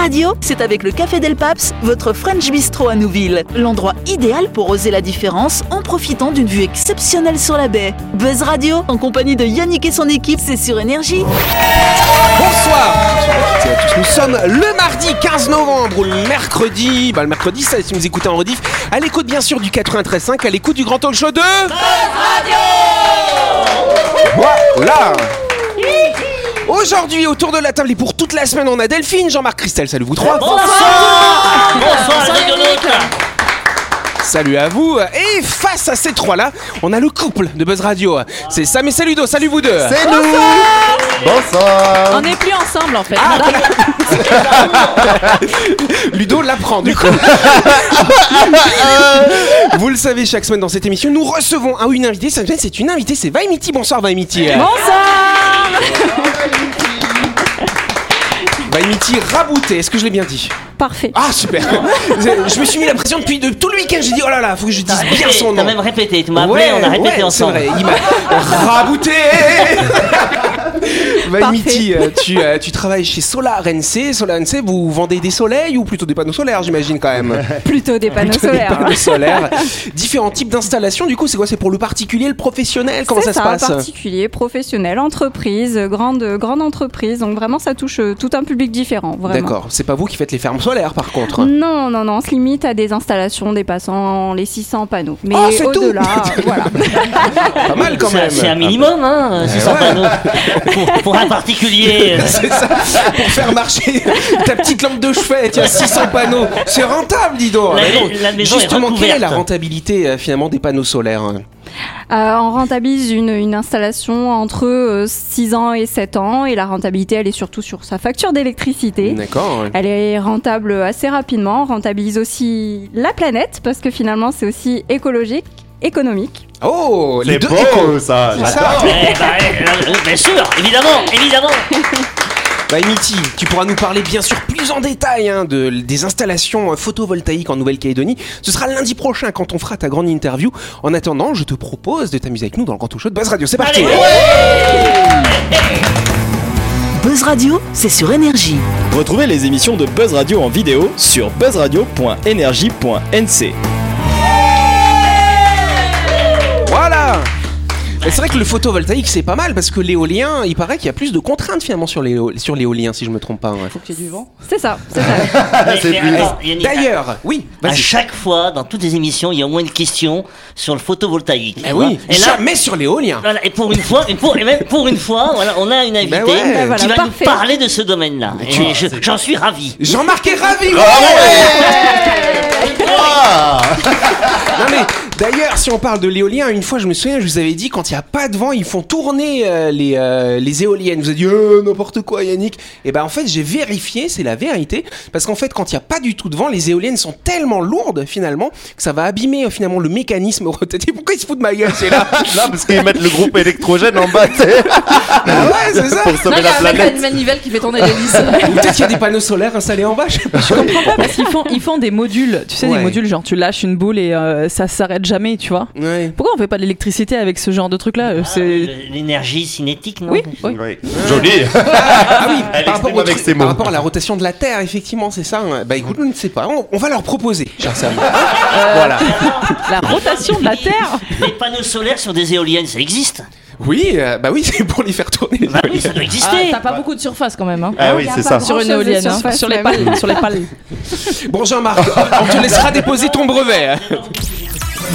Radio, c'est avec le Café Del Paps, votre French Bistro à Nouville. L'endroit idéal pour oser la différence en profitant d'une vue exceptionnelle sur la baie. Buzz Radio, en compagnie de Yannick et son équipe, c'est sur Énergie. Bonsoir à toutes et à tous. Nous sommes le mardi 15 novembre ou le mercredi. Bah, le mercredi, ça, si vous écoutez en rediff. À l'écoute, bien sûr, du 93.5, à l'écoute du grand talk show de. Voilà Aujourd'hui, autour de la table et pour toute la semaine, on a Delphine, Jean-Marc Christelle. Salut vous trois. Bonsoir Bonsoir les rigolotes Salut à vous. Et face à ces trois-là, on a le couple de Buzz Radio. C'est Sam et Saludo. Salut vous deux. C'est nous Bonsoir On n'est plus ensemble en fait. Ludo l'apprend du coup. vous le savez, chaque semaine dans cette émission, nous recevons un ou une invitée. Cette semaine, c'est une invitée, c'est Vaimiti. Bonsoir Vaimiti. Bonsoir Vaimiti rabouté, est-ce que je l'ai bien dit? Parfait. Ah super Je me suis mis la pression depuis de, tout le week-end, j'ai dit oh là là, faut que je dise bien son T'as nom. même répété, tu m'as appelé, Ouais, on a répété ouais, ensemble. C'est vrai, il m'a rabouté Vaimiti, euh, tu, euh, tu travailles chez Solar NC. Solar NC, vous vendez des soleils ou plutôt des panneaux solaires, j'imagine quand même? Plutôt des panneaux Plutôt des solaires. panneaux solaires. Différents types d'installations, du coup, c'est quoi? C'est pour le particulier, le professionnel? Comment ça, se passe? particulier, professionnel, entreprise, grande, grande entreprise. Donc vraiment, ça touche euh, tout un public différent. D'accord, c'est pas vous qui faites les fermes solaires par contre Non, non, non, on se limite à des installations dépassant les 600 panneaux. Mais Oh, au-delà, voilà. Pas mal quand même C'est un minimum, hein, 600 ouais. panneaux. Pour, pour un particulier. C'est ça, pour faire marcher ta petite lampe de chevet, tiens, 600 panneaux, c'est rentable, dis donc. La- la maison est Justement, quelle est la rentabilité euh, finalement des panneaux solaires hein Euh, on rentabilise une, une installation entre euh, 6 ans et 7 ans. Et la rentabilité, elle est surtout sur sa facture d'électricité. D'accord. Elle est rentable assez rapidement, on rentabilise aussi la planète parce que finalement c'est aussi écologique, économique. Oh, les deux beau échos. ça C'est ça. eh bah, euh, euh, bien sûr, évidemment, évidemment. Bah, Emiti, tu pourras nous parler bien sûr plus en détail hein, de, des installations euh, photovoltaïques en Nouvelle-Calédonie. Ce sera lundi prochain quand on fera ta grande interview. En attendant, je te propose de t'amuser avec nous dans le grand show de Buzz Radio. C'est parti Allez. Buzz Radio, c'est sur Énergie. Retrouvez les émissions de Buzz Radio en vidéo sur buzzradio.energie.nc. c'est vrai que le photovoltaïque c'est pas mal parce que l'éolien, il paraît qu'il y a plus de contraintes finalement sur l'éo- sur l'éolien si je me trompe pas. ouais. C'est ça, c'est ça. Mais- C'est mais plus- attends, Yannick, D'ailleurs, oui, à chaque fois, dans toutes les émissions, il y a au moins une question sur le photovoltaïque. Eh oui, vois. Et là, jamais sur l'éolien. Voilà, et pour une fois, et, pour, et même pour une fois, voilà, on a une invitée Ben ouais. Ben voilà, qui va parfait. nous parler de ce domaine-là. Et je- j'en suis ravi. Jean-Marc est ravi. Ah Non mais d'ailleurs, si on parle de l'éolien, une fois je me souviens, je vous avais dit quand il n'y a pas de vent, ils font tourner euh, les, euh, les éoliennes. Vous avez dit euh, n'importe quoi, Yannick. Et ben en fait, j'ai vérifié, c'est la vérité, parce qu'en fait, quand il n'y a pas du tout de vent, les éoliennes sont tellement lourdes finalement que ça va abîmer euh, finalement le mécanisme rotatif. Pourquoi il se fout de ma gueule, c'est là Non, parce qu'ils mettent le groupe électrogène en bas, tu sais, Ah ouais, c'est ça. pour sauver la planète. manivelle qui fait tourner l'hélice. Ou peut-être qu'il y a des panneaux solaires installés en bas. Je sais pas. Parce qu'ils font, ils font des modules, tu sais, Ouais. des modules genre tu lâches une boule et euh, ça s'arrête jamais, tu vois. Ouais. Pourquoi on fait pas de l'électricité avec ce genre de truc là Ah, C'est L'énergie cinétique, non oui, oui. Oui. Joli Ah oui, par rapport, avec truc- par à la rotation de la Terre, effectivement, c'est ça. hein. Bah écoute, je ne sais pas. On, on va leur proposer, cher Sam. Voilà. La rotation de la Terre. Les panneaux solaires sur des éoliennes, ça existe. Oui, euh, bah oui, c'est pour les faire tourner. Bah oui, ça doit Ah, exister. T'as pas beaucoup de surface quand même, hein. Ah oui, c'est pas ça. Sur une éolienne, hein. sur les pales, sur les pales. Bon, Jean-Marc, on te laissera déposer ton brevet.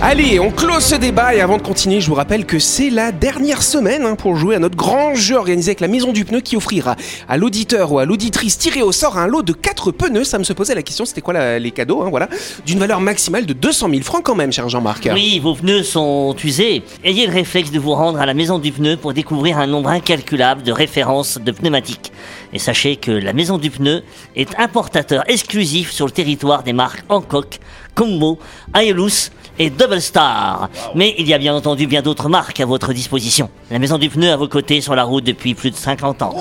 Allez, on close ce débat et avant de continuer, je vous rappelle que c'est la dernière semaine hein, pour jouer à notre grand jeu organisé avec la Maison du Pneu qui offrira à l'auditeur ou à l'auditrice tiré au sort un lot de 4 pneus. Ça me se posait la question, c'était quoi les cadeaux, hein, voilà, d'une valeur maximale de 200 000 francs quand même, cher Jean-Marc. Oui, vos pneus sont usés. Ayez le réflexe de vous rendre à la maison du pneu pour découvrir un nombre incalculable de références de pneumatiques. Et sachez que la maison du pneu est importateur exclusif sur le territoire des marques Hancock, Combo, Ayelus et Double Star. Mais il y a bien entendu bien d'autres marques à votre disposition. La maison du pneu à vos côtés sur la route depuis plus de 50 ans.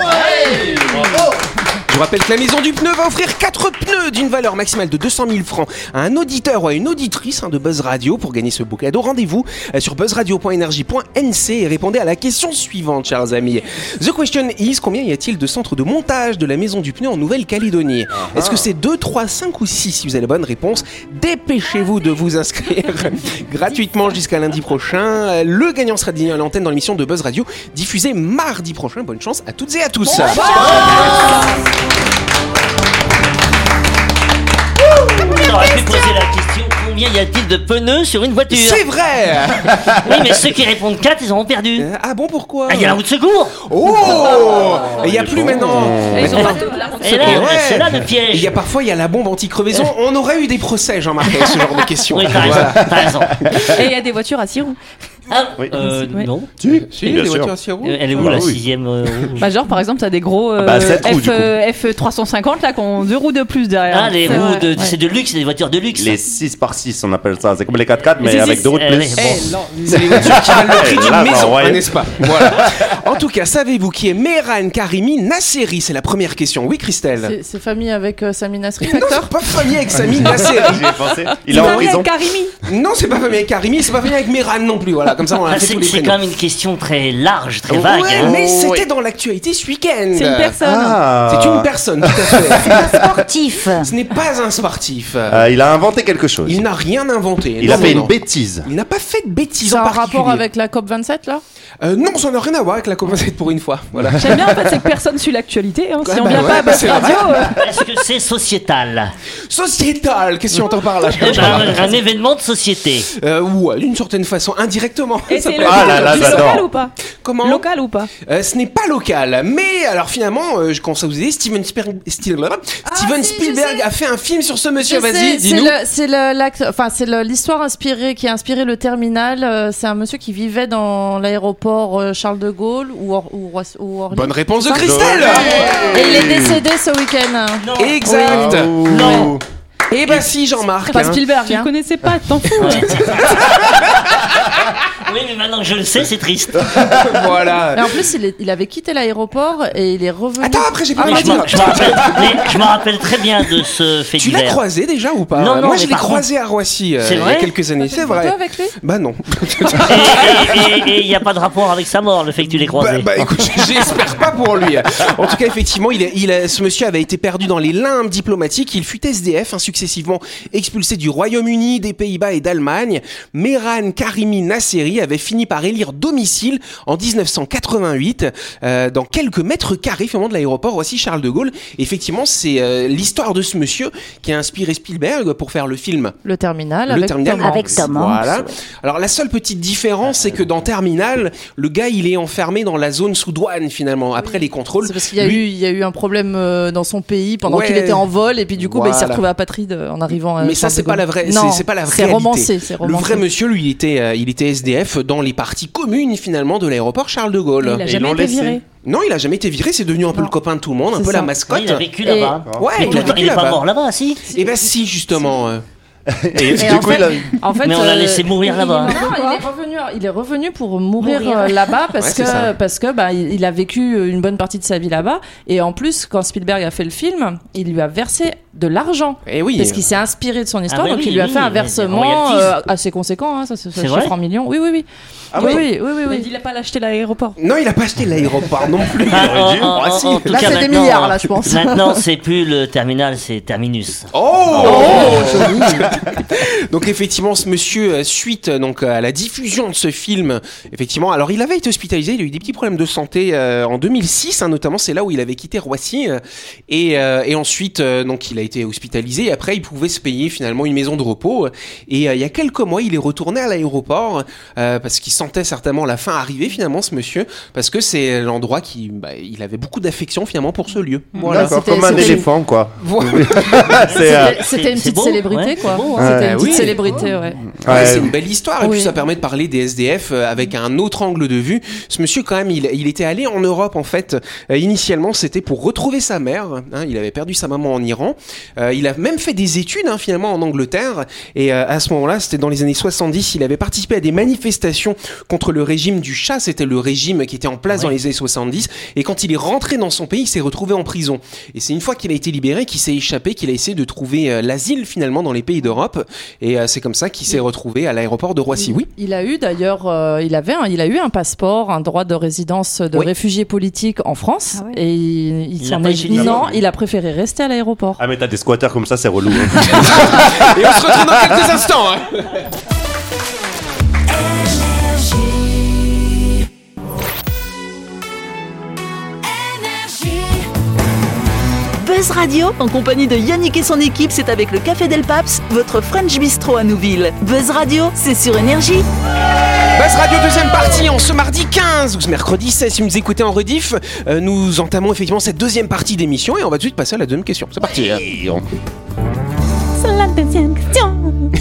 Je vous rappelle que la maison du pneu va offrir 4 pneus d'une valeur maximale de 200 000 francs à un auditeur ou à une auditrice hein, de Buzz Radio pour gagner ce beau cadeau. Rendez-vous euh, sur buzzradio.energie.nc et répondez à la question suivante, chers amis. The question is combien y a-t-il de centres de montage de la maison du pneu en Nouvelle-Calédonie? Est-ce que c'est 2, 3, 5 ou 6 Si vous avez la bonne réponse, dépêchez-vous de vous inscrire gratuitement jusqu'à lundi prochain. Euh, Le gagnant sera désigné à l'antenne dans l'émission de Buzz Radio diffusée mardi prochain. Bonne chance à toutes et à tous. Combien y a-t-il de pneus sur une voiture C'est vrai Oui, mais ceux qui répondent 4, ils auront perdu. Euh, Ah bon, pourquoi Ah, il y a la roue de secours Oh il n'y a plus maintenant Et là. Là, Et ouais. c'est là le Et Il piège. y a parfois il y a la bombe anti-crevaison. On aurait eu des procès, Jean-Marc, avec ce genre de questions. Oui, Voilà. raison. Et il y a des voitures à six roues. Ah, Oui. euh, Oui. non. Si, Si, bien des sûr. voitures à six roues. Euh, Elle est où Ah bah la oui. sixième euh, roue Bah, genre, par exemple, t'as des gros euh, bah, roues, F, coup. euh, F350 là qui ont deux roues de plus derrière. Ah, les roues de. Ouais. C'est de luxe, c'est des voitures de luxe. Les 6 par 6 on appelle ça. C'est comme les 4x4, mais Les avec deux roues de plus. Eh, c'est les voitures qui valent le prix d'une maison, bah, n'est-ce pas? Voilà. En tout cas, savez-vous qui est Mehran Karimi Nasseri? C'est la première question. Oui, Christelle C'est- famille avec euh, Sami Nasri, Non, c'est pas famille avec Sami Nasseri. J'y ai pensé. Il est en Marie prison. Karimi. Non, c'est pas famille avec Karimi, c'est pas famille avec Mehran non plus. Voilà, comme ça on a Ah, fait c'est tous les c'est prénoms. quand même une question très large, très vague. Ouais, hein. mais Oh, c'était dans l'actualité ce week-end. C'est une personne. Ah. C'est une personne, tout à fait. Sportif. Ce n'est pas un sportif. Euh, il a inventé quelque chose. Il n'a rien inventé. Il Non, a fait non. une bêtise. Il n'a pas fait de bêtises C'est en particulier. rapport avec la COP27 là? Euh, non, ça n'a rien à voir avec la COP27 pour une fois. Voilà. J'aime bien en fait, c'est que personne suit l'actualité. Hein. Si on bah vient ouais, pas à Buzz c'est Radio, euh, Est-ce que c'est sociétal Sociétal, qu'est-ce qu'on entend par là Eh ben, Un événement de société. euh, Ouais, d'une certaine façon, indirectement. et Ça c'est peut local, être- Ah là là, c'est j'adore. local ou pas? Comment? Local ou pas? Euh, Ce n'est pas local, mais alors finalement, euh, je commence à vous aider, Steven, Steven Steven si, je Spielberg sais. a fait un film sur ce monsieur. Je Vas-y, C'est dis-nous. le- c'est le- l'acte- enfin c'est le- l'histoire inspirée qui a inspiré le terminal. euh, C'est un monsieur qui vivait dans l'aéroport euh, Charles de Gaulle ou, Or- ou, Roissy- ou Orly. Bonne réponse de Christelle. Et il est décédé ce week-end. Exact. Non. Et bah si, Jean-Marc. Pas hein. Spielberg. Tu le hein. connaissais pas, t'en fous. Oui, mais maintenant que je le sais, c'est triste. voilà. Et en plus, il, est- il avait quitté l'aéroport et il est revenu. Attends, après j'ai pas Mais le je me dire. je me rappelle, mais je me rappelle très bien de ce fait Tu l'as divers. croisé déjà ou pas? Non, non, Moi mais je l'ai par croisé à Roissy euh, C'est il y a vrai? quelques années, c'est vrai. avec lui? Bah non. Et il n'y a pas de rapport avec sa mort, le fait que tu l'aies Bah, croisé. bah, écoute, j'espère pas pour lui. En tout cas, effectivement, il, est- il a- ce monsieur avait été perdu dans les limbes diplomatiques. Il fut SDF, hein, successivement expulsé du Royaume-Uni, des Pays-Bas et d'Allemagne. Mehran Karimi Nasseri avait fini par élire domicile en 1988 euh, dans quelques mètres carrés finalement de l'aéroport Roissy Charles de Gaulle. Effectivement, c'est euh, l'histoire de ce monsieur qui a inspiré Spielberg pour faire le film Le terminal le avec terminal Tom. Avec Tom Hanks, Voilà. Alors la seule petite différence, c'est que dans Terminal, le gars il est enfermé dans la zone sous douane finalement. Après les contrôles, C'est parce qu'il y a Lui- eu, il y a eu un problème euh, dans son pays pendant Ouais. qu'il était en vol et puis du coup, bah, il s'est retrouvé apatride euh, en arrivant. à mais ça c'est pas la vraie, Non, c'est- pas la C'est réalité. romancé, Le vrai monsieur, lui, il était, euh, il était SDF dans les parties communes finalement de l'aéroport Charles de Gaulle. Il a Et l'ont été laissé. viré. Non, il a jamais été viré. C'est devenu un peu le copain de tout le monde, un peu ça. la mascotte. Oui, il a vécu là-bas. Ouais, Mais il a vécu il est pas là-bas. mort là-bas, si. Et ben si justement. Euh. Et, Et du en coup, fait- il a- En fait, Mais on l'a euh, laissé mourir là-bas. Non, il est revenu. Il est revenu pour mourir, Mourir. euh, là-bas parce Ouais, ça. que parce que bah il, il a vécu euh, une bonne partie de sa vie là-bas et en plus quand Spielberg a fait le film, il lui a versé de l'argent Eh oui. parce qu'il s'est inspiré de son histoire bah donc oui, il lui a oui, fait un versement euh, assez conséquent. Hein, ça se ça C'est se chiffre en millions. Oui oui oui. Ah oui, oui. oui oui oui. Mais oui. il a pas l'acheté l'aéroport. Non, il a pas acheté l'aéroport non plus. Ah, Ah, si. en tout Là, c'est des milliards, là, je pense. Maintenant, c'est plus le terminal, c'est terminus. Oh, Donc effectivement, ce monsieur, euh, suite euh, donc à la diffusion de ce film, effectivement, alors il avait été hospitalisé, il a eu des petits problèmes de santé euh, en 2006, hein, notamment c'est là où il avait quitté Roissy, euh, et, euh, et ensuite euh, donc il a été hospitalisé. Et après, il pouvait se payer finalement une maison de repos. Et euh, il y a quelques mois, il est retourné à l'aéroport euh, parce qu'il sentait certainement la fin arriver finalement, ce monsieur, parce que c'est l'endroit qui, bah, il avait beaucoup d'affection finalement pour ce lieu. Voilà. D'accord, C'était- comme un éléphant, quoi. Voilà. C'était- une petite célébrité ouais, quoi. Hein. C'était une petite oui. célébrité, ouais. Ouais, Ouais. c'est une belle histoire et puis ça permet de parler des SDF euh, avec un autre angle de vue. Ce monsieur quand même, il, il était allé en Europe en fait. Euh, initialement, c'était pour retrouver sa mère. hein, il avait perdu sa maman en Iran. Euh, il a même fait des études hein, finalement en Angleterre. Et euh, à ce moment-là, c'était dans les années 70. Il avait participé à des manifestations contre le régime du Shah. C'était le régime qui était en place dans les années 70. Et quand il est rentré dans son pays, il s'est retrouvé en prison. Et c'est une fois qu'il a été libéré qu'il s'est échappé, qu'il a essayé de trouver euh, l'asile finalement dans les pays d'Europe. Et euh, c'est comme ça qu'il s'est retrouvé à l'aéroport de Roissy. Oui. Il a eu d'ailleurs, euh, il avait, un, il a eu un passeport, un droit de résidence de Oui. réfugié politique en France, Ah ouais. et il, il Il s'en est- non, il a préféré rester à l'aéroport. Ah mais t'as des squatteurs comme ça, c'est relou. hein. Et on se retrouve dans quelques instants. hein. Buzz Radio, en compagnie de Yannick et son équipe, c'est avec le Café Del Paps, votre French Bistro à Nouville. Buzz Radio, c'est sur Énergie. Buzz Radio deuxième partie en ce mardi 15 ou ce mercredi 16 si vous nous écoutez en rediff. euh, nous entamons effectivement cette deuxième partie d'émission et on va tout de suite passer à la deuxième question. C'est parti. hein. C'est la deuxième question.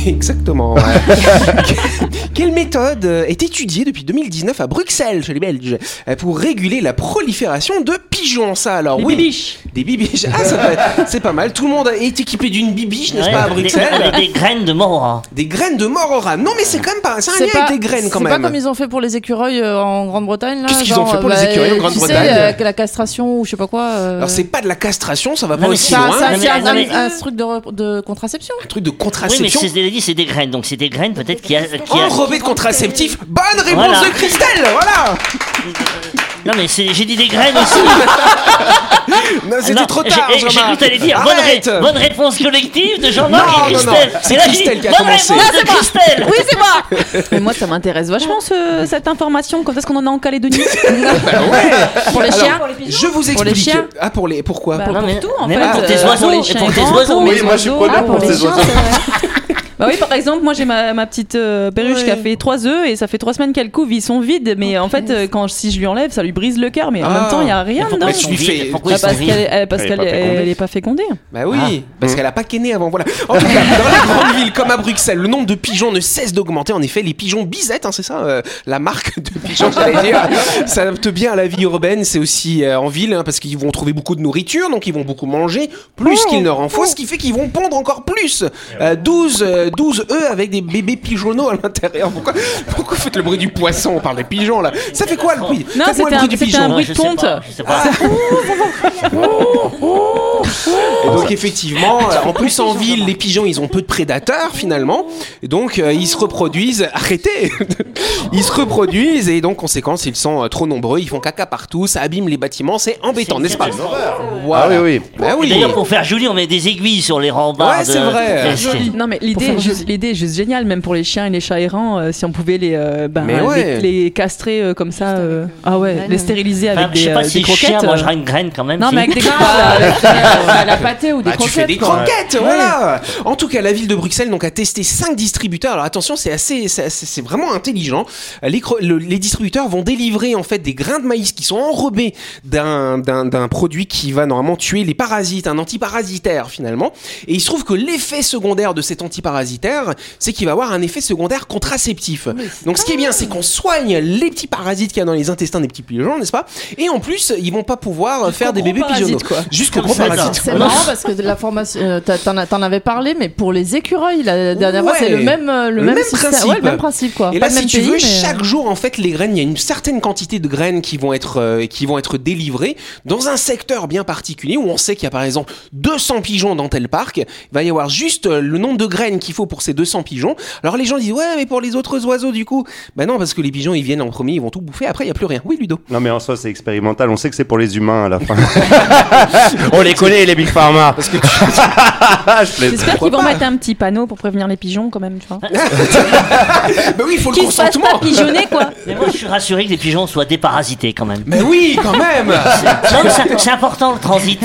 Exactement. Quelle méthode euh, est étudiée depuis 2019 à Bruxelles chez les Belges euh, pour réguler la prolifération de pigeons? Ça alors oui. bibiches. Des bibiches. Ah ça fait- c'est pas mal. Tout le monde est équipé d'une bibiche, n'est-ce Ouais, pas à des- Bruxelles Avec des graines de mort. Des graines de mort au rat. Non mais c'est quand même pas. C'est un lien avec des graines quand c'est même. pas comme ils ont fait pour les écureuils euh, en Grande-Bretagne là. Qu'est-ce qu'ils ont fait pour les bah, écureuils en Tu Grande-Bretagne sais, euh, la castration ou je sais pas quoi. euh, Alors c'est pas de la castration, ça va pas Non, aussi c'est un, loin. c'est un- mais- c'est un- un truc de, de contraception. Un truc de Oui, mais contraception. c'est dit, c'est des graines. Donc c'est des graines peut-être qui a. Qui a... Enrobé de contraceptif. Bonne réponse Voilà. de Christelle. Voilà. Non mais c'est- j'ai dit des graines aussi. Non, c'était Non, trop j'ai- tard. J'ai j'ai Jean-Marc. cru que t'allais dire bonne, ré- bonne réponse collective de Jean-Marc non, et non, Christelle. c'est j'ai Christelle qui a bonne commencé. réponse de Christelle. Oui, c'est moi. Mais moi, ça m'intéresse vachement ce- cette information. Quand est-ce qu'on en a en Calédonie Pour les Alors, chiens. Je vous explique. Pour les chiens Ah pour les pourquoi Bah, pour- Non, mais, tout, en mais fait, pour tes euh, oiseaux. pour les pour tes oiseaux. pour Oui, les moi je suis preneur Ah, pour pour les ces chiens, oiseaux. Bah oui, par exemple, moi j'ai ma, ma petite euh, perruche qui a fait trois œufs et ça fait trois semaines qu'elle couve, ils sont vides. Mais en fait, euh, quand si je lui enlève, ça lui brise le cœur. Mais en Ah. même temps, il y a rien dedans. je lui fais- Pourquoi sont parce qu'elle elle- parce qu'elle pas fécondée. elle est pas fécondée. Bah oui, parce qu'elle a pas qu'aîné avant. Voilà. En tout cas, dans les grandes villes comme à Bruxelles, le nombre de pigeons ne cesse d'augmenter. En effet, les pigeons bisettes, hein, c'est ça, euh, la marque de pigeons, j'allais dire, ça adapte bien à la vie urbaine. C'est aussi euh, en ville, hein, parce qu'ils vont trouver beaucoup de nourriture, donc ils vont beaucoup manger, plus qu'il leur en faut, ce qui fait qu'ils vont pondre encore plus. Euh, 12, euh, 12 œufs avec des bébés pigeonneaux à l'intérieur. Pourquoi, pourquoi vous faites le bruit du poisson? On parle des pigeons là. Ça fait quoi le bruit? Non, c'était le bruit un- c'était un bruit je de pas. Et donc effectivement, euh, en plus en ville, les pigeons, ils ont peu de prédateurs finalement. Et donc euh, ils se reproduisent. Arrêtez Ils se reproduisent et donc conséquence, ils sont euh, trop nombreux, ils font caca partout, ça abîme les bâtiments, c'est embêtant, n'est-ce pas? Ah oui, oui. Bah oui. D'ailleurs, pour faire joli, on met des aiguilles sur les rembarts. Ouais, c'est vrai. Non mais l'idée est juste, l'idée est juste géniale, même pour les chiens et les chats errants, euh, si on pouvait les, euh, ben, Mais ouais. les, les castrer euh, comme ça, euh, ah ouais, les stériliser avec Enfin, je des, sais pas euh, si des le chien croquettes. euh. mangera une graine quand même. Non si. mais avec des à la pâtée ou des Bah, tu fais des croquettes. quoi. croquettes, voilà. En tout cas, la ville de Bruxelles donc a testé 5 distributeurs. Alors attention, c'est assez, c'est assez- c'est vraiment intelligent. Les, cro- le- les distributeurs vont délivrer en fait des grains de maïs qui sont enrobés d'un d'un d'un produit qui va normalement tuer les parasites, un antiparasitaire finalement. Et il se trouve que l'effet secondaire de cet antiparasitaire, c'est qu'il va avoir un effet secondaire contraceptif. Donc ce qui est bien, c'est qu'on soigne les petits parasites qu'il y a dans les intestins des petits pigeons, n'est-ce pas? Et en plus, ils vont pas pouvoir faire des bébés pigeonneaux. Jusqu'au gros parasite. C'est marrant parce que de la formation, euh, t'en avais parlé, mais pour les écureuils, la dernière fois, c'est le même, euh, le Le même, même système. principe. Ouais, le même principe, quoi. Et Pas là, le si tu veux, mais, chaque jour, en fait, les graines, il y a une certaine quantité de graines qui vont être, euh, qui vont être délivrées dans un secteur bien particulier où on sait qu'il y a par exemple 200 pigeons dans tel parc. Il va y avoir juste euh, le nombre de graines qu'il faut pour ces 200 pigeons. Alors les gens disent ouais, mais pour les autres oiseaux, du coup, bah non, parce que les pigeons ils viennent en premier, ils vont tout bouffer. Après, il y a plus rien. Oui, Ludo. Non mais en soi c'est expérimental, on sait que c'est pour les humains à la fin. on les connaît les Big Pharma. Parce que. J'espère qu'ils vont mettre un petit panneau pour prévenir les pigeons quand même, tu vois. bah oui, il faut le consentement. pas pigeonner quoi. Mais moi, je suis rassuré que les pigeons soient déparasités quand même. Mais oui, quand même. C'est- important le transit.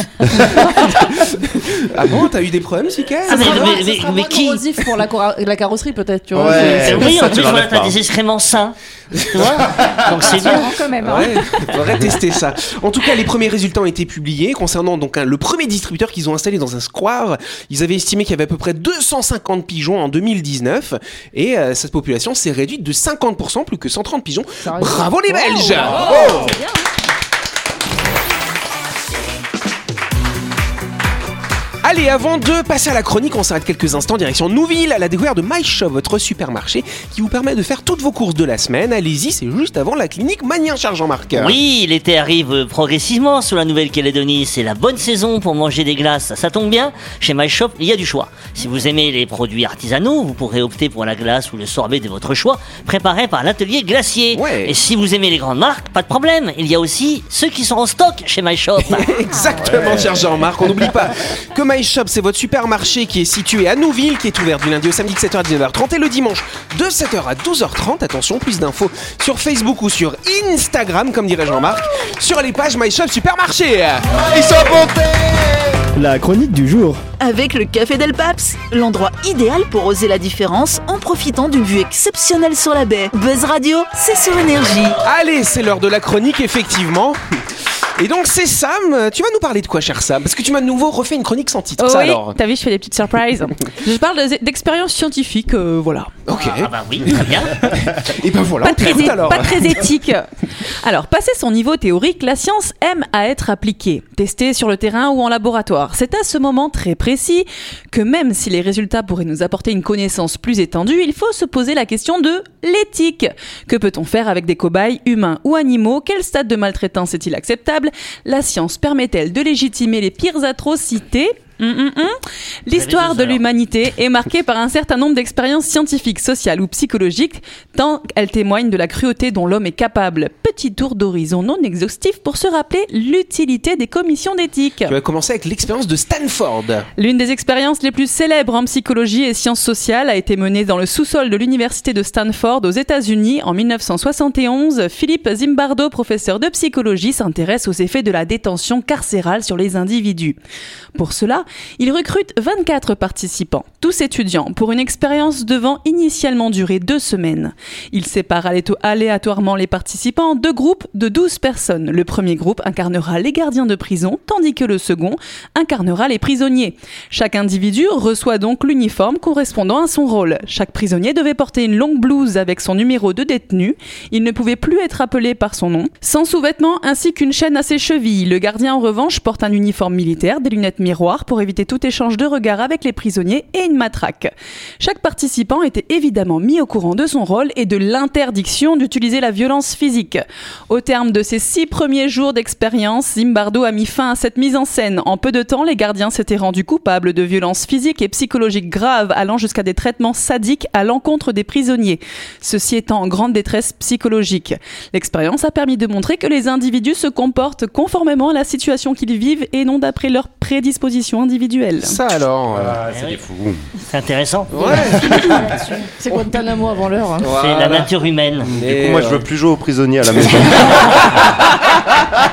ah bon, t'as eu des problèmes, Sika Ah, mais, mais- mais- mais qui, pour la, carrosserie peut-être, tu vois. Ouais. Oui, en tu plus, voilà, t'as des excréments sains. Tu vois Donc c'est bien. quand même. hein. Ouais, faudrait tester ça. En tout cas, les premiers résultats ont été publiés concernant donc le premier distributeur qu'ils ont installé dans un square. Ils avaient estimé qu'il y avait à peu près 250 pigeons en 2019 et euh, cette population s'est réduite de 50%, plus que 130 pigeons. Bravo les Belges Allez, avant de passer à la chronique, on s'arrête quelques instants direction Nouville à la découverte de MyShop, votre supermarché qui vous permet de faire toutes vos courses de la semaine. Allez-y, c'est juste avant la clinique Mania Charge en marque. Oui, l'été arrive progressivement sur la Nouvelle-Calédonie. C'est la bonne saison pour manger des glaces. Ça tombe bien, chez MyShop, il y a du choix. Si vous aimez les produits artisanaux, vous pourrez opter pour la glace ou le sorbet de votre choix, préparé par l'atelier glacier. Ouais. Et si vous aimez les grandes marques, pas de problème. Il y a aussi ceux qui sont en stock chez MyShop. Exactement, cher Jean-Marc. On n'oublie pas que My Shop, c'est votre supermarché qui est situé à Nouville, qui est ouvert du lundi au samedi de 7h à 19h30 et le dimanche de 7h à 12h30. Attention, plus d'infos sur Facebook ou sur Instagram, comme dirait Jean-Marc, sur les pages My Shop Supermarché. Ils sont montés La chronique du jour. Avec le Café Del Paps, l'endroit idéal pour oser la différence en profitant d'une vue exceptionnelle sur la baie. Buzz Radio, c'est sur énergie. Allez, c'est l'heure de la chronique, effectivement. Et donc c'est Sam, tu vas nous parler de quoi cher Sam? Parce que tu m'as de nouveau refait une chronique sans titre, Oh ça oui, alors t'as vu, je fais des petites surprises. je parle de- d'expériences scientifiques, euh, voilà. Ok, Ah bah oui, très bien. et ben voilà, Pas on très, alors. pas très éthique. Alors, passé son niveau théorique, la science aime à être appliquée, testée sur le terrain ou en laboratoire. C'est à ce moment très précis que même si les résultats pourraient nous apporter une connaissance plus étendue, il faut se poser la question de l'éthique. Que peut-on faire avec des cobayes, humains ou animaux? Quel stade de maltraitance est-il acceptable? La science permet-elle de légitimer les pires atrocités? Hum, hum, hum. L'histoire de l'humanité est marquée par un certain nombre d'expériences scientifiques, sociales ou psychologiques, tant elles témoignent de la cruauté dont l'homme est capable. Petit tour d'horizon non exhaustif pour se rappeler l'utilité des commissions d'éthique. Tu vas commencer avec l'expérience de Stanford. L'une des expériences les plus célèbres en psychologie et sciences sociales a été menée dans le sous-sol de l'université de Stanford aux États-Unis en 1971. Philippe Zimbardo, professeur de psychologie, s'intéresse aux effets de la détention carcérale sur les individus. Pour cela, il recrute 24 participants, tous étudiants, pour une expérience devant initialement durer deux semaines. Il sépare aléatoirement les participants en deux groupes de 12 personnes. Le premier groupe incarnera les gardiens de prison, tandis que le second incarnera les prisonniers. Chaque individu reçoit donc l'uniforme correspondant à son rôle. Chaque prisonnier devait porter une longue blouse avec son numéro de détenu. Il ne pouvait plus être appelé par son nom, sans sous-vêtements ainsi qu'une chaîne à ses chevilles. Le gardien en revanche porte un uniforme militaire, des lunettes miroirs pour éviter tout échange de regards avec les prisonniers et une matraque. Chaque participant était évidemment mis au courant de son rôle et de l'interdiction d'utiliser la violence physique. Au terme de ces six premiers jours d'expérience, Zimbardo a mis fin à cette mise en scène. En peu de temps, les gardiens s'étaient rendus coupables de violences physiques et psychologiques graves, allant jusqu'à des traitements sadiques à l'encontre des prisonniers. Ceci étant en grande détresse psychologique. L'expérience a permis de montrer que les individus se comportent conformément à la situation qu'ils vivent et non d'après leurs prédispositions individuelles. Ça alors. Ah, c'est des fous. C'est intéressant. Ouais. C'est Guantanamo avant l'heure. hein? C'est la nature humaine. Du Et, coup, moi, je veux plus jouer aux prisonniers à la maison.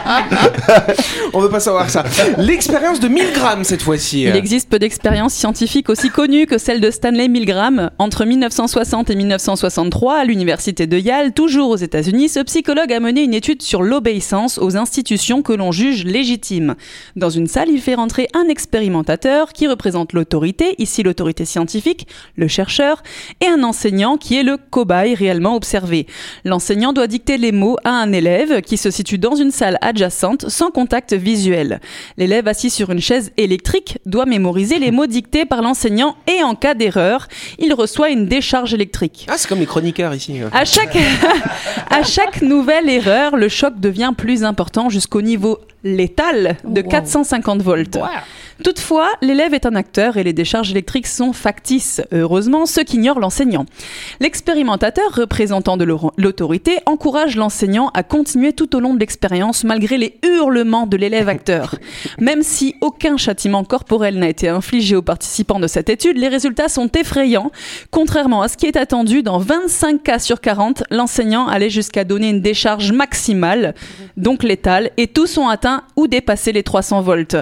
On veut pas savoir ça. L'expérience de 1000 grammes cette fois-ci. Il existe peu d'expériences scientifiques aussi connues que celle de Stanley Milgram. Entre 1960 et 1963, à l'université de Yale, toujours aux États-Unis, ce psychologue a mené une étude sur l'obéissance aux institutions que l'on juge légitimes. Dans une salle, il fait rentrer un expérimentateur qui représente l'autorité, ici l'autorité scientifique, le chercheur, et un enseignant qui est le cobaye réellement observé. L'enseignant doit dicter les mots à un élève qui se situe dans une salle adjacente sans contact visuel. L'élève assis sur une chaise électrique doit mémoriser les mots dictés par l'enseignant et en cas d'erreur, il reçoit une décharge électrique. Ah, c'est comme les chroniqueurs ici. À chaque, à chaque nouvelle erreur, le choc devient plus important jusqu'au niveau létal de Wow. 450 volts. Toutefois, l'élève est un acteur et les décharges électriques sont factices. Heureusement, ce qu'ignore l'enseignant. L'expérimentateur, représentant de l'au- l'autorité, encourage l'enseignant à continuer tout au long de l'expérience malgré les hurlements de l'élève acteur. Même si aucun châtiment corporel n'a été infligé aux participants de cette étude, les résultats sont effrayants. Contrairement à ce qui est attendu, dans 25 cas sur 40, l'enseignant allait jusqu'à donner une décharge maximale, donc létale, et tous ont atteint atteint ou dépassé les 300 volts.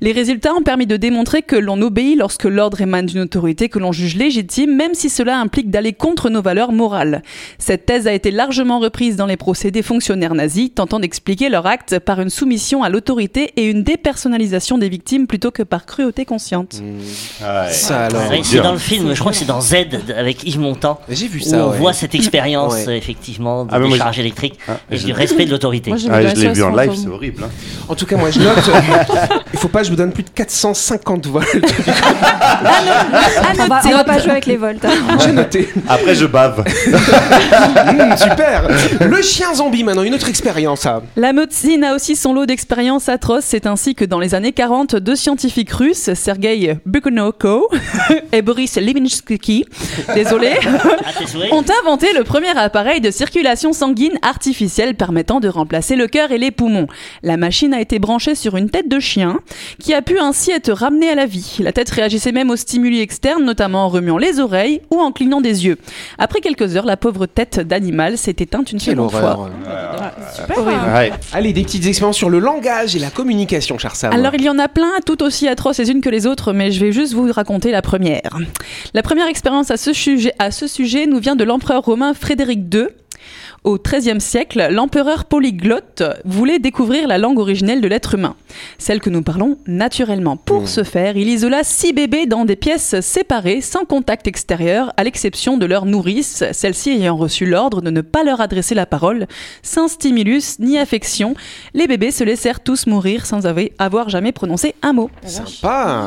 Les résultats ont permis de démontrer que l'on obéit lorsque l'ordre émane d'une autorité que l'on juge légitime, même si cela implique d'aller contre nos valeurs morales. Cette thèse a été largement reprise dans les procès des fonctionnaires nazis, tentant d'expliquer leur acte par une soumission à l'autorité et une dépersonnalisation des victimes plutôt que par cruauté consciente. Ouais. Ça alors. Ouais, c'est dans le film, je crois que c'est dans Z avec Yves Montand. J'ai vu Où ça. on ouais. voit cette expérience Ouais. effectivement de Ah, mais moi, décharge électrique Ah, et du respect de l'autorité. Moi, j'ai Ah, vu je l'ai vu en live, c'est horrible. hein. En tout cas, moi je note. il faut pas que je vous donne plus de 450 volts. on, va, on va pas jouer avec les volts. hein. J'ai noté. Après, je bave. Mmh, super. Le chien zombie maintenant, une autre expérience. ça. La médecine a aussi son lot d'expériences atroces. C'est ainsi que dans les années 40, deux scientifiques russes, Sergei Bukhnoko et Boris Levinsky, désolé, ont inventé le premier appareil de circulation sanguine artificielle permettant de remplacer le cœur et les poumons. La machine a été branchée sur une tête de chien qui a pu ainsi être ramenée à la vie. La tête réagissait même aux stimuli externes, notamment en remuant les oreilles ou en clignant des yeux. Après quelques heures, la pauvre tête d'animal s'est éteinte une Quelle seconde fois. horreur. Super. Ouais. Allez, des petites expériences sur le langage et la communication, cher Sam. Alors il y en a plein, tout aussi atroces les unes que les autres, mais je vais juste vous raconter la première. La première expérience à ce sujet, à ce sujet nous vient de l'empereur romain Frédéric II. Au XIIIe siècle, l'empereur polyglotte voulait découvrir la langue originelle de l'être humain, celle que nous parlons naturellement. Pour ce faire, il isola six bébés dans des pièces séparées, sans contact extérieur, à l'exception de leur nourrice, celle-ci ayant reçu l'ordre de ne pas leur adresser la parole, sans stimulus ni affection. Les bébés se laissèrent tous mourir sans avoir jamais prononcé un mot. Sympa.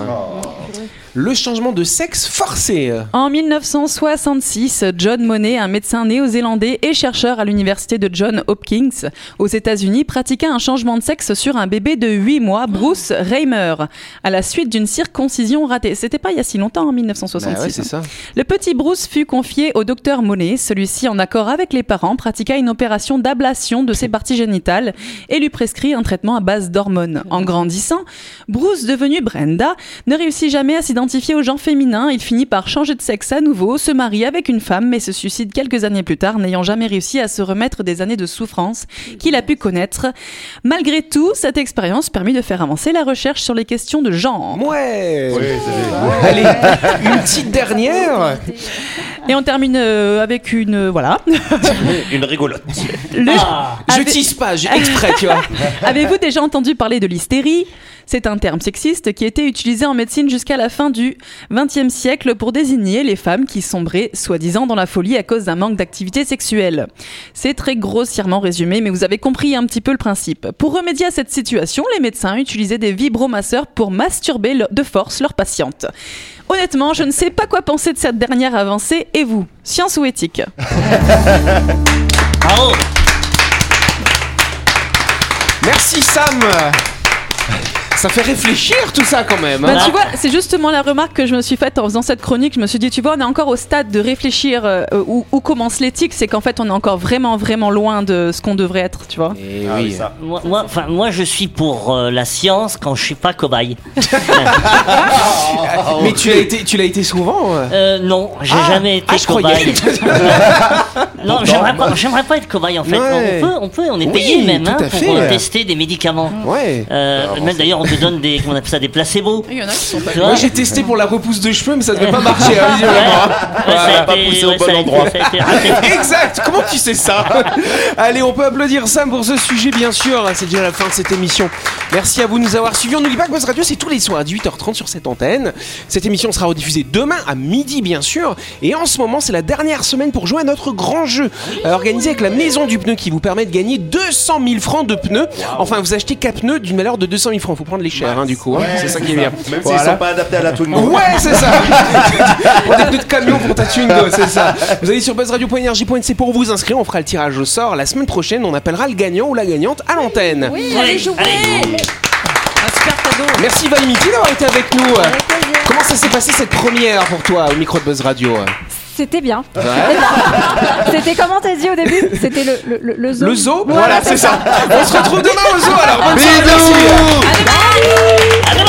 Le changement de sexe forcé. En 1966, John Monet, un médecin néo-zélandais et chercheur à l'université de John Hopkins aux États-Unis, pratiqua un changement de sexe sur un bébé de 8 mois, Bruce Reimer, à la suite d'une circoncision ratée. C'était pas il y a si longtemps, en 1966. Bah ouais, c'est ça. Le petit Bruce fut confié au docteur Monet. Celui-ci, en accord avec les parents, pratiqua une opération d'ablation de ses parties génitales et lui prescrit un traitement à base d'hormones. En grandissant, Bruce, devenu Brenda, ne réussit jamais à s'identifier au genre féminin. Il finit par changer de sexe à nouveau, se marie avec une femme, mais se suicide quelques années plus tard, n'ayant jamais réussi à se remettre des années de souffrance qu'il a pu connaître. Malgré tout, cette expérience permit de faire avancer la recherche sur les questions de genre. Ouais. Oui, c'est Allez, une petite dernière. Et on termine euh, avec une... euh, voilà. une rigolote. Le- Je Avec- tisse pas, j'ai exprès, tu vois. Avez-vous déjà entendu parler de l'hystérie? C'est un terme sexiste qui était utilisé en médecine jusqu'à la fin du XXe siècle pour désigner les femmes qui sombraient soi-disant dans la folie à cause d'un manque d'activité sexuelle. C'est très grossièrement résumé, mais vous avez compris un petit peu le principe. Pour remédier à cette situation, les médecins utilisaient des vibromasseurs pour masturber de force leurs patientes. Honnêtement, je ne sais pas quoi penser de cette dernière avancée, et vous Science ou éthique? Merci Sam. Ça fait réfléchir tout ça quand même. hein. Bah, tu vois, c'est justement la remarque que je me suis faite en faisant cette chronique. Je me suis dit, tu vois, on est encore au stade de réfléchir euh, où, où commence l'éthique. C'est qu'en fait, on est encore vraiment, vraiment loin de ce qu'on devrait être, tu vois. Eh Ah oui, oui. ça. Moi, moi, enfin, moi, je suis pour euh, la science quand je suis pas cobaye. Mais tu l'as été, tu l'as été souvent. euh. Non, j'ai Ah, jamais été ah, je cobaye. non, j'aimerais pas, j'aimerais pas être cobaye en fait. Ouais. On peut, on peut, on est Oui, payé même hein, pour fait. tester des médicaments. Ouais. Euh, même d'ailleurs, on te donne des, comment on appelle ça, des placebos. Il y en a qui sont pas Tu vois Moi j'ai testé pour la repousse de cheveux, mais ça devait pas marcher, hein, visiblement. Ouais, ça a pas poussé au bon endroit. Exact Comment tu sais ça? Allez, on peut applaudir Sam pour ce sujet, bien sûr. C'est déjà la fin de cette émission. Merci à vous de nous avoir suivis. On n'oublie pas que Buzz Radio, c'est tous les soirs à 18h30 sur cette antenne. Cette émission sera rediffusée demain à midi, bien sûr. Et en ce moment, c'est la dernière semaine pour jouer à notre grand jeu euh, organisé avec la Maison du Pneu qui vous permet de gagner 200 000 francs de pneus. Enfin, vous achetez 4 pneus d'une valeur de 200 000 francs. Faut prendre les chers, hein, du coup. hein. C'est ça qui est bien. Même s'ils Voilà. sont pas adaptés à la tout le monde. Ouais, c'est ça. On des pneus de camion pour ta Twingo, c'est ça. Vous allez sur buzzradio.energie.nc pour vous inscrire. On fera le tirage au sort la semaine prochaine. On appellera le gagnant ou la gagnante à l'antenne. Oui, Allez, allez jouer. Un super cadeau Merci Valimiti d'avoir été avec nous. Comment ça s'est passé cette première pour toi au micro de Buzz Radio? C'était bien. Ouais. C'était comment t'as dit au début? C'était le, le, le, le zoo Le zoo? Voilà, c'est ça. On se retrouve demain au zoo alors. Bonne soirée, Bisous. merci.